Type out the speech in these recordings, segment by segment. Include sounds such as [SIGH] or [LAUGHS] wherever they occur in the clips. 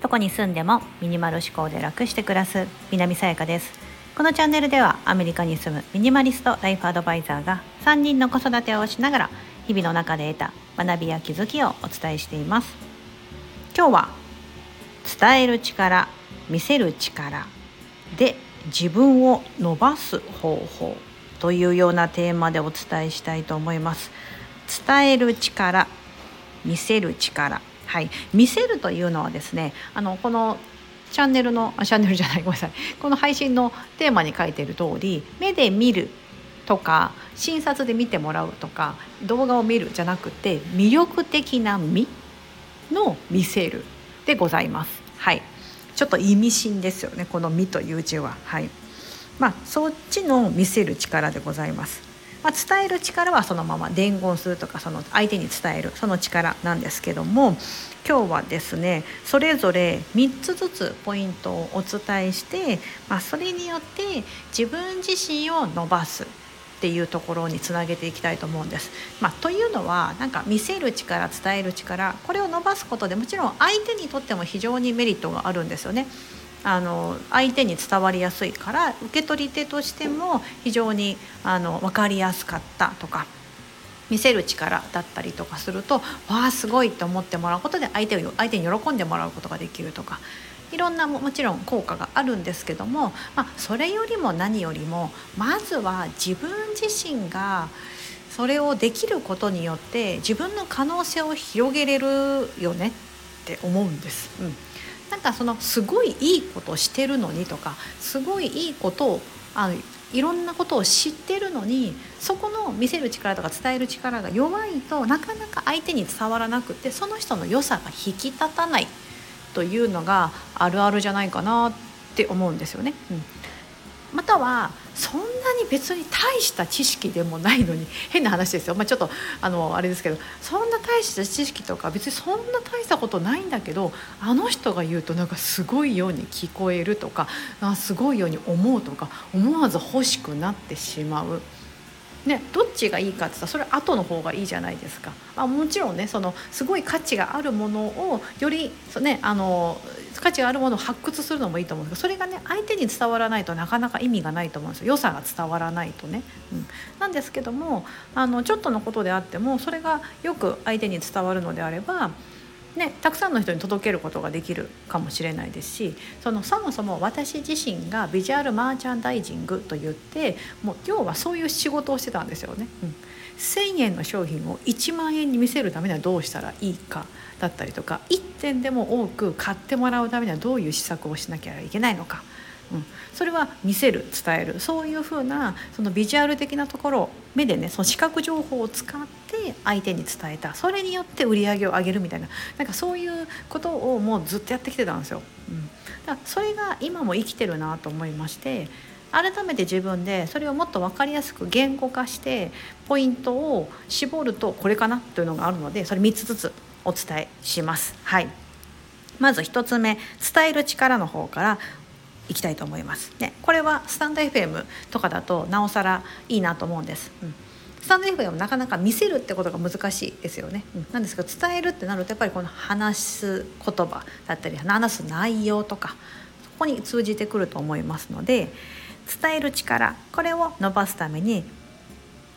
どこに住んでもミニマル思考で楽して暮らす南さやかです。このチャンネルではアメリカに住むミニマリストライフアドバイザーが3人の子育てをしながら日々の中で得た学びや気づきをお伝えしています。今日は伝える力見せる力で自分を伸ばす方法というようなテーマでお伝えしたいと思います。伝える力見せる力はい見せるというのはですねあのこのチャンネルのあチャンネルじゃないごめんなさいこの配信のテーマに書いている通り目で見るとか診察で見てもらうとか動画を見るじゃなくて魅力的な見の見せるでございます。はいちょっと意味深ですよねこの「見」という字は。はいまあ、そっちの見せる力でございます。まあ、伝える力はそのまま伝言するとかその相手に伝えるその力なんですけども今日はですねそれぞれ3つずつポイントをお伝えして、まあ、それによって自分自身を伸ばすっていうところにつなげていきたいと思うんです。まあ、というのはなんか見せる力伝える力これを伸ばすことでもちろん相手にとっても非常にメリットがあるんですよね。あの相手に伝わりやすいから受け取り手としても非常にあの分かりやすかったとか見せる力だったりとかするとわあすごいと思ってもらうことで相手を相手に喜んでもらうことができるとかいろんなもちろん効果があるんですけども、まあ、それよりも何よりもまずは自分自身がそれをできることによって自分の可能性を広げれるよねって思うんです。うんなんかそのすごいいいことをしてるのにとかすごいいいことをあのいろんなことを知ってるのにそこの見せる力とか伝える力が弱いとなかなか相手に伝わらなくてその人の良さが引き立たないというのがあるあるじゃないかなって思うんですよね。うんまたはそんなに別に大した知識でもないのに [LAUGHS] 変な話ですよ、まあ、ちょっとあのあれですけどそんな大した知識とか別にそんな大したことないんだけどあの人が言うとなんかすごいように聞こえるとかあすごいように思うとか思わず欲しくなってしまう。ね、どっちがいいかって言ったらそれ後の方がいいじゃないですか。あもちろんねそのすごい価値があるものをよりそ、ね、あの価値があるものを発掘するのもいいと思うんですけどそれがね相手に伝わらないとなかなか意味がないと思うんですよ良さが伝わらないとね。うん、なんですけどもあのちょっとのことであってもそれがよく相手に伝わるのであればね、たくさんの人に届けることができるかもしれないですしそのそもそも私自身がビジュアルマーチャンダイジングといってもう要はそういう仕事をしてたんですよね。うん、1,000円の商品を1万円に見せるためにはどうしたらいいかだったりとか1点でも多く買ってもらうためにはどういう施策をしなきゃいけないのか。うん、それは見せる伝える。そういうふうなそのビジュアル的なところ目でねその視覚情報を使って相手に伝えた。それによって売り上げを上げるみたいな。なんかそういうことをもうずっとやってきてたんですよ。うん、だからそれが今も生きてるなと思いまして改めて自分でそれをもっと分かりやすく言語化してポイントを絞るとこれかなというのがあるのでそれ3つずつお伝えします。はいまず1つ目伝える力の方からいきたいと思います。ね、これはスタンド FM とかだとなおさらいいなと思うんです。うんスタンド FM もなかなか見せるってことが難しいですよね。うん、なんですけど伝えるってなるとやっぱりこの話す言葉だったり話す内容とかそこに通じてくると思いますので伝える力これを伸ばすために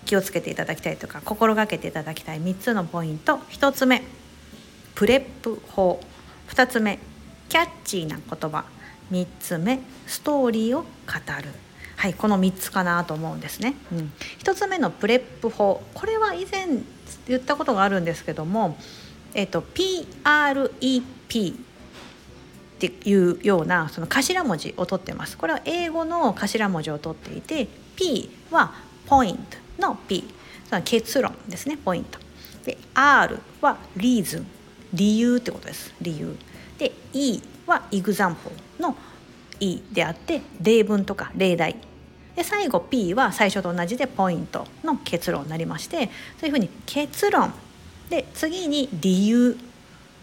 気をつけていただきたいとか心がけていただきたい3つのポイント。1つ目プレップ法。2つ目キャッチーな言葉。3つ目ストーリーを語る。はいこの3つかなと思うんですね、うん、1つ目のプレップ法。これは以前言ったことがあるんですけども、えっと、PREP っていうようなその頭文字を取ってます。これは英語の頭文字を取っていて P はポイントの P その結論ですねポイントで R はリーズン理由ってことです。理由。で E は example の E であって例文とか例題。で最後 P は最初と同じでポイントの結論になりましてそういうふうに結論。で次に理由。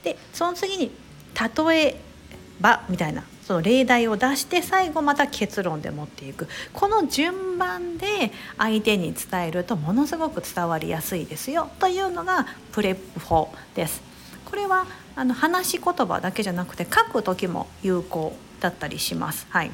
でその次に例えばみたいなその例題を出して最後また結論で持っていくこの順番で相手に伝えるとものすごく伝わりやすいですよというのがPREP 法です。これはあの話し言葉だけじゃなくて書く時も有効だったりします。はい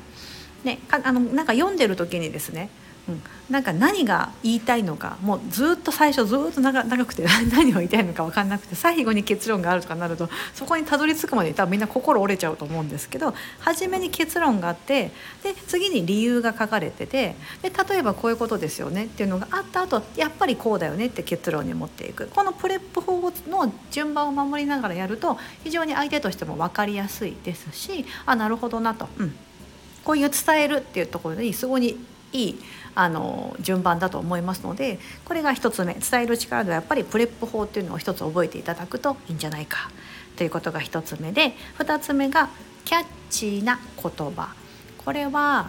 ね、あのなんか読んでる時にですねうん、なんか何が言いたいのかもうずっと最初ずっと長くて [LAUGHS] 何を言いたいのか分かんなくて最後に結論があるとかなるとそこにたどり着くまで多分みんな心折れちゃうと思うんですけど初めに結論があってで次に理由が書かれててで例えばこういうことですよねっていうのがあった後やっぱりこうだよねって結論に持っていく。この PREP 法の順番を守りながらやると非常に相手としても分かりやすいですしあなるほどなと。うん。こういう伝えるっていうところにすごいいいあの順番だと思いますのでこれが1つ目。伝える力ではやっぱりプレップ法っていうのを1つ覚えていただくといいんじゃないか。ということが1つ目で2つ目がキャッチーな言葉。これは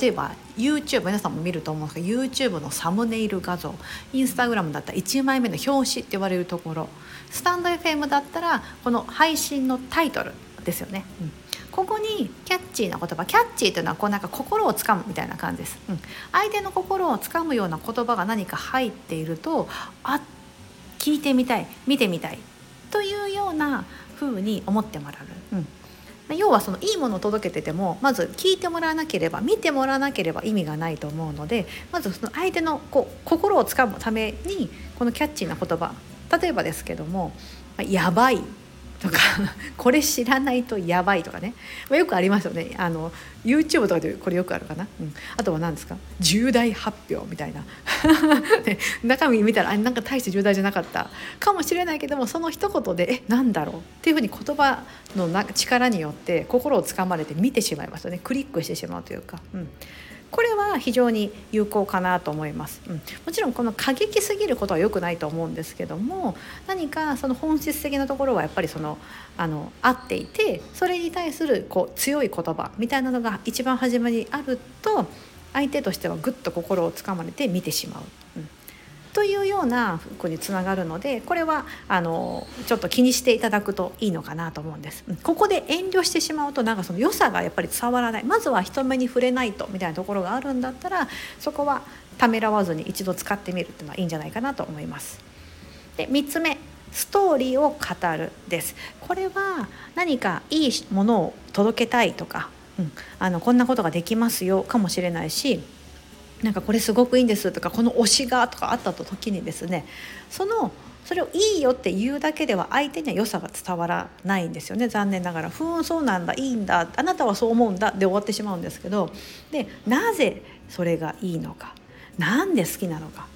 例えば YouTube 皆さんも見ると思うんですけど YouTube のサムネイル画像。Instagram だったら1枚目の表紙って言われるところ。スタンド FM だったらこの配信のタイトルですよね。うん。ここにキャッチーな言葉キャッチーというのはこうなんか心をつかむみたいな感じです、うん、相手の心をつかむような言葉が何か入っているとあ聞いてみたい見てみたいというような風に思ってもらう、うん、要はそのいいものを届けててもまず聞いてもらわなければ見てもらわなければ意味がないと思うのでまずその相手のこう心をつかむためにこのキャッチーな言葉例えばですけども「やばい」とかこれ知らないとやばいとかね、まあ、よくありますよね。あの YouTube とかでこれよくあるかな、うん、あとは何ですか？重大発表みたいな。[LAUGHS] ね、中身見たらあなんか大して重大じゃなかった。かもしれないけどもその一言で「えなんだろう?」っていうふうに言葉のな力によって心をつかまれて見てしまいますよね。クリックしてしまうというか。うん。これは非常に有効かなと思います、うん、もちろんこの過激すぎることは良くないと思うんですけども何かその本質的なところはやっぱりそのあの合っていてそれに対するこう強い言葉みたいなのが一番初めにあると相手としてはぐっと心をつかまれて見てしまう。うん。というような服につながるのでこれはあのちょっと気にしていただくといいのかなと思うんです。ここで遠慮してしまうとなんかその良さがやっぱり伝わらないまずは人目に触れないとみたいなところがあるんだったらそこはためらわずに一度使ってみるっていうのはいいんじゃないかなと思います。で3つ目ストーリーを語るですこれは何かいいものを届けたいとか、うん、あのこんなことができますよかもしれないしなんかこれすごくいいんですとかこの推しがとかあった時にですねそのそれをいいよって言うだけでは相手には良さが伝わらないんですよね残念ながら「ふーんそうなんだいいんだあなたはそう思うんだ」で終わってしまうんですけどでなぜそれがいいのか何で好きなのか。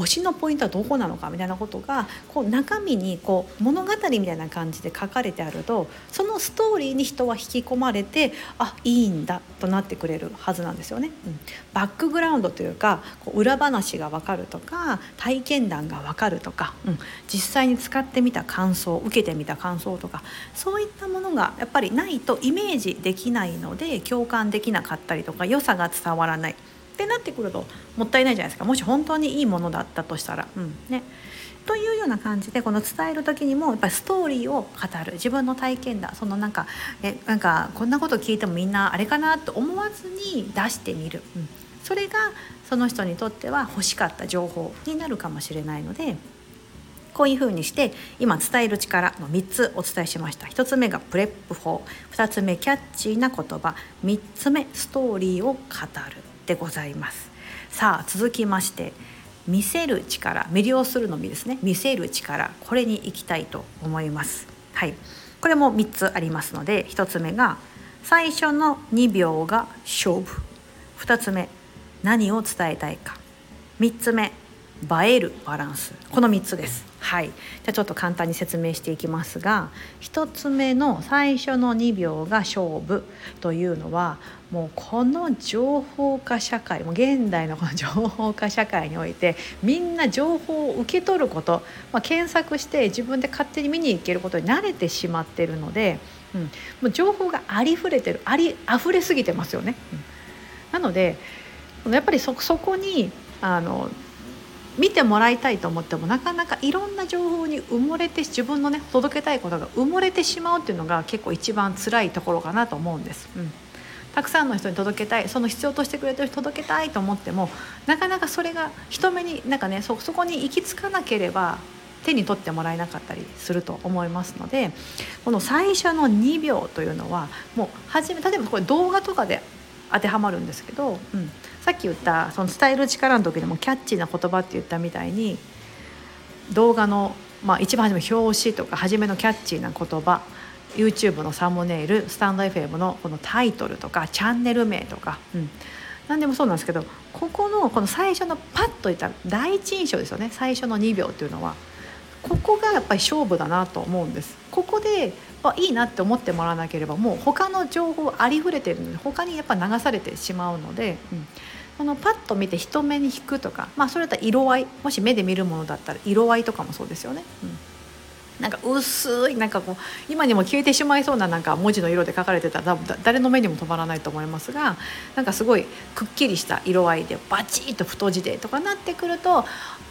推しのポイントはどこなのかみたいなことがこう中身にこう物語みたいな感じで書かれてあるとそのストーリーに人は引き込まれてあいいんだとなってくれるはずなんですよね。うん、バックグラウンドというかこう裏話が分かるとか体験談が分かるとか、うん、実際に使ってみた感想受けてみた感想とかそういったものがやっぱりないとイメージできないので共感できなかったりとか良さが伝わらない。ってなってくるともったいないじゃないですか。もし本当にいいものだったとしたら。うん。ね、というような感じでこの伝える時にもやっぱりストーリーを語る。自分の体験だそのなんかえなんかこんなこと聞いてもみんなあれかなと思わずに出してみる、うん、それがその人にとっては欲しかった情報になるかもしれないので。こういうふうにして今伝える力の3つお伝えしました。1つ目がプレップ法。2つ目キャッチーな言葉。3つ目ストーリーを語る。でございます。さあ続きまして見せる力魅了するのみですね。見せる力これに行きたいと思います。はい。これも3つありますので1つ目が最初の2秒が勝負。2つ目何を伝えたいか。3つ目映えるバランス。この3つです。はい。じゃあちょっと簡単に説明していきますが1つ目の最初の2秒が勝負というのはもうこの情報化社会も現代のこの情報化社会においてみんな情報を受け取ること、まあ、検索して自分で勝手に見に行けることに慣れてしまってるので、うん、もう情報がありふれてるあり溢れすぎてますよね。うん、なのでやっぱりそこにあの見てもらいたいと思ってもなかなかいろんな情報に埋もれて自分のね届けたいことが埋もれてしまうっていうのが結構一番辛いところかなと思うんです。うんたくさんの人に届けたいその必要としてくれてる人届けたいと思ってもなかなかそれが人目になんかねそこに行き着かなければ手に取ってもらえなかったりすると思いますのでこの最初の2秒というのはもう初め例えばこれ動画とかで当てはまるんですけど、うん、さっき言ったその伝える力の時でもキャッチーな言葉って言ったみたいに動画の、まあ、一番初め表紙とか初めのキャッチーな言葉 YouTube のサムネイルスタンド FM のこのタイトルとかチャンネル名とか、うん、何でもそうなんですけどここのこの最初のパッといった第一印象ですよね。最初の2秒っていうのはここがやっぱり勝負だなと思うんです。ここであいいなって思ってもらわなければもう他の情報ありふれてるので他にやっぱ流されてしまうので、うん、このパッと見て人目に引くとかまあそれだったら色合いもし目で見るものだったら色合いとかもそうですよね。うんなんか薄いなんかこう今にも消えてしまいそうななんか文字の色で書かれてたら誰の目にも止まらないと思いますがなんかすごいくっきりした色合いでバチッと太字でとかなってくると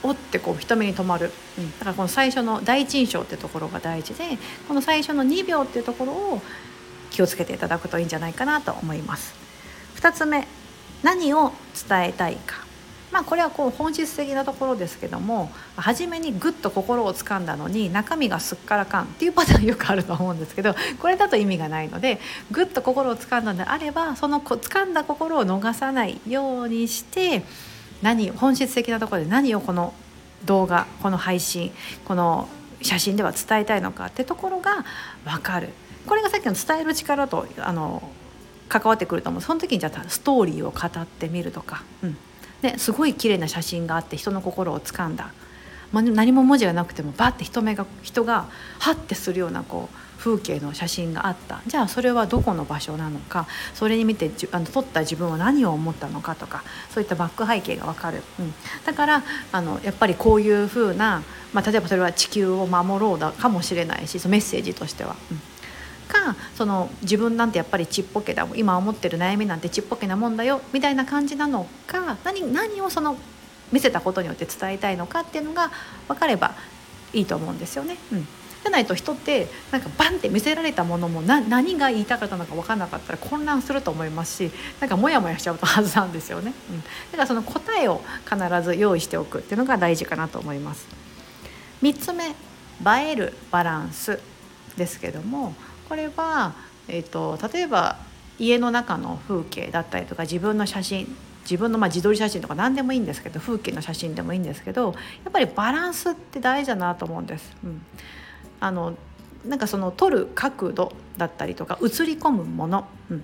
おってこう人目に留まる、うん、だからこの最初の第一印象ってところが大事でこの最初の2秒っていうところを気をつけていただくといいんじゃないかなと思います。2つ目何を伝えたいか。まあこれはこう本質的なところですけども初めにぐっと心をつかんだのに中身がすっからかんっていうパターンよくあると思うんですけどこれだと意味がないのでぐっと心をつかんだのであればその掴んだ心を逃さないようにして何本質的なところで何をこの動画この配信この写真では伝えたいのかってところが分かる。これがさっきの伝える力とあの関わってくると思うその時にじゃあストーリーを語ってみるとか、うん、ですごい綺麗な写真があって人の心を掴んだ、何も文字がなくてもバッて人目が人がハッてするようなこう風景の写真があった。じゃあそれはどこの場所なのか。それに見てあの撮った自分は何を思ったのかとか。そういったバック背景が分かる、うん、だからあのやっぱりこういうふうな、まあ、例えばそれは地球を守ろうだかもしれないしそのメッセージとしては。うん。かその自分なんてやっぱりちっぽけだ今思ってる悩みなんてちっぽけなもんだよ。みたいな感じなのか何何をその見せたことによって伝えたいのかっていうのが分かればいいと思うんですよね。うん。ゃないと人ってなんかバンって見せられたものも何が言いたかったのか分かんなかったら混乱すると思いますしなんかモヤモヤしちゃうとはずなんですよね、うん、だからその答えを必ず用意しておくっていうのが大事かなと思います。3つ目映えるバランスですけどもこれは、えーと、例えば家の中の風景だったりとか自分の写真自分のまあ自撮り写真とか何でもいいんですけど風景の写真でもいいんですけどやっぱりバランスって大事だなと思うんです。うん、あのなんかその撮る角度だったりとか映り込むもの、うん、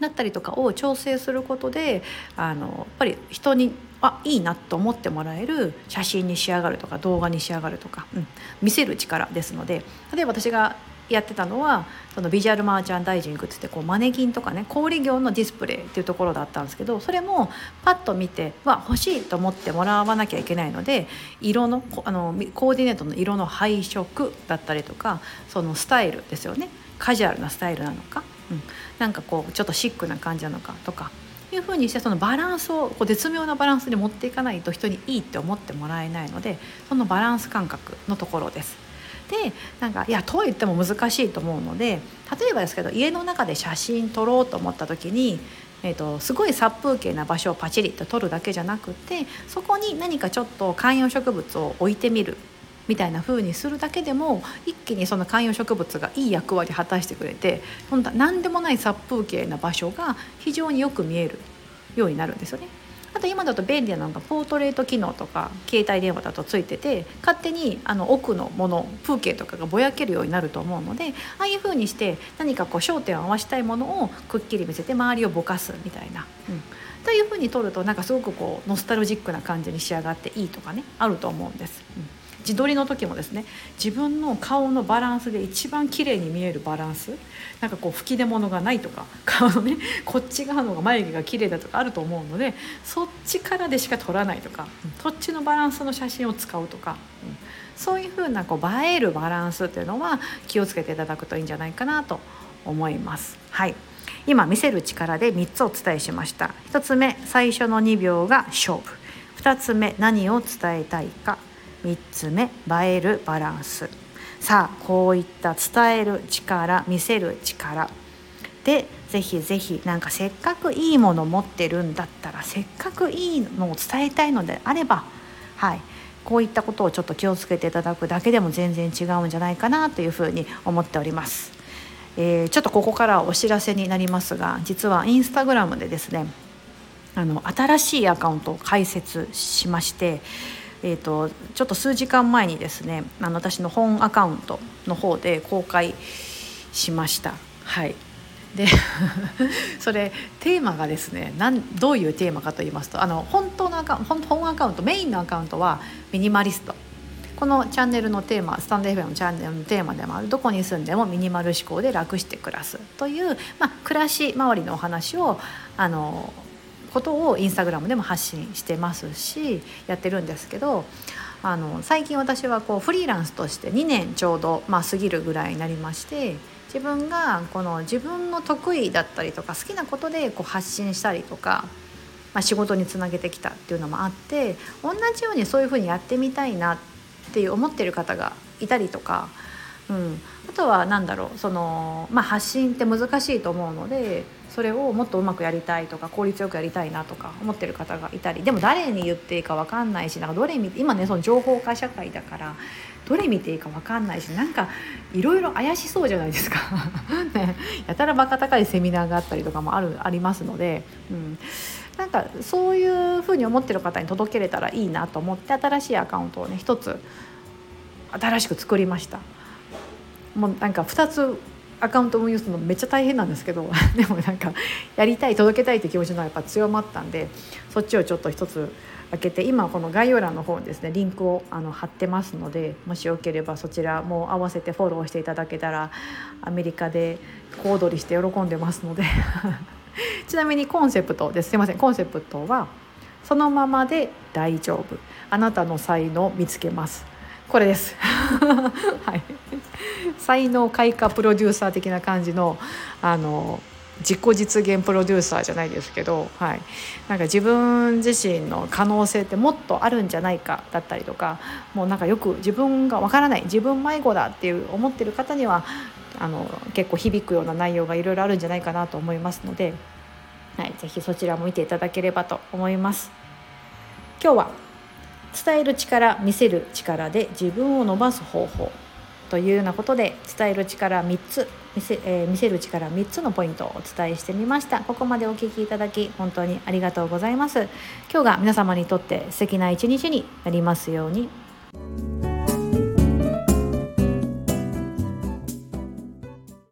だったりとかを調整することであのやっぱり人にあいいなと思ってもらえる写真に仕上がるとか動画に仕上がるとか、うん、見せる力ですので例えば私がやってたのはそのビジュアルマーチャンダイジングってってこうマネキンとかね小売業のディスプレイっていうところだったんですけどそれもパッと見ては欲しいと思ってもらわなきゃいけないので色のあのコーディネートの色の配色だったりとかそのスタイルですよね。カジュアルなスタイルなのか、うん、なんかこうちょっとシックな感じなのかとかいうふうにしてそのバランスをこう絶妙なバランスに持っていかないと人にいいって思ってもらえないのでそのバランス感覚のところです。でなんかいやとは言っても難しいと思うので例えばですけど家の中で写真撮ろうと思った時にえーと、すごい殺風景な場所をパチリと撮るだけじゃなくてそこに何かちょっと観葉植物を置いてみるみたいな風にするだけでも一気にその観葉植物がいい役割果たしてくれて何でもない殺風景な場所が非常によく見えるようになるんですよね。あと今だと便利なのがポートレート機能とか携帯電話だとついてて勝手にあの奥のもの風景とかがぼやけるようになると思うのでああいう風にして何かこう焦点を合わしたいものをくっきり見せて周りをぼかすみたいな。うんという風に撮るとなんかすごくこうノスタルジックな感じに仕上がっていいとかねあると思うんです。うん自撮りの時もですね自分の顔のバランスで一番綺麗に見えるバランス。なんかこう吹き出物がないとか顔のねこっち側の方が眉毛が綺麗だとかあると思うのでそっちからでしか撮らないとか、そっちのバランスの写真を使うとか、そういう風なこう映えるバランスっていうのは気をつけていただくといいんじゃないかなと思います。はい。今見せる力で3つお伝えしました。1つ目最初の2秒が勝負。2つ目何を伝えたいか。3つ目映えるバランス。さあこういった伝える力見せる力。でぜひぜひなんかせっかくいいもの持ってるんだったらせっかくいいのを伝えたいのであればはい。こういったことをちょっと気をつけていただくだけでも全然違うんじゃないかなというふうに思っております。えー、ちょっとここからお知らせになりますが実はインスタグラムでですねあの新しいアカウントを開設しまして、えーと、ちょっと数時間前にですねあの私の本アカウントの方で公開しました。はいで [LAUGHS] それテーマがですねなんどういうテーマかと言いますとあの本当のアカ本本アカウントメインのアカウントはミニマリストこのチャンネルのテーマスタンド FM のチャンネルのテーマでもあるどこに住んでもミニマル思考で楽して暮らすという、まあ、暮らし周りのお話をあのことをインスタグラムでも発信してますしやってるんですけどあの最近私はこうフリーランスとして2年ちょうど、まあ、過ぎるぐらいになりまして自分がこの自分の得意だったりとか好きなことでこう発信したりとか、まあ、仕事につなげてきたっていうのもあって同じようにそういうふうにやってみたいなっていう思ってる方がいたりとか、うん、あとは何だろうその、まあ、発信って難しいと思うのでそれをもっとうまくやりたいとか効率よくやりたいなとか思ってる方がいたり。でも誰に言っていいか分かんないしなんかどれ見て今ねその情報化社会だからどれ見ていいか分かんないしなんかいろいろ怪しそうじゃないですか。[LAUGHS] ね、やたらバカ高いセミナーがあったりとかもあるありますので、うん、なんかそういうふうに思ってる方に届けれたらいいなと思って新しいアカウントをね一つ新しく作りました。もうなんか2つアカウント運用するのめっちゃ大変なんですけど [LAUGHS] でもなんかやりたい届けたいって気持ちのやっぱ強まったんでそっちをちょっと一つ開けて今この概要欄の方にですねリンクをあの貼ってますのでもしよければそちらも合わせてフォローしていただけたらアメリカで小躍りして喜んでますので [LAUGHS] ちなみにコンセプトです。すいません。コンセプトは「そのままで大丈夫。あなたの才能見つけます」これです。[LAUGHS] はい、才能開花プロデューサー的な感じのあの自己実現プロデューサーじゃないですけど、はい、なんか自分自身の可能性ってもっとあるんじゃないかだったりとかもうなんかよく自分がわからない自分迷子だっていう思ってる方にはあの結構響くような内容がいろいろあるんじゃないかなと思いますので、はい、ぜひそちらも見ていただければと思います。今日は伝える力見せる力で自分を伸ばす方法というようなことで伝える力3つ見せ,、えー、見せる力3つのポイントをお伝えしてみました。ここまでお聴きいただき本当にありがとうございます。今日が皆様にとって素敵な一日になりますように。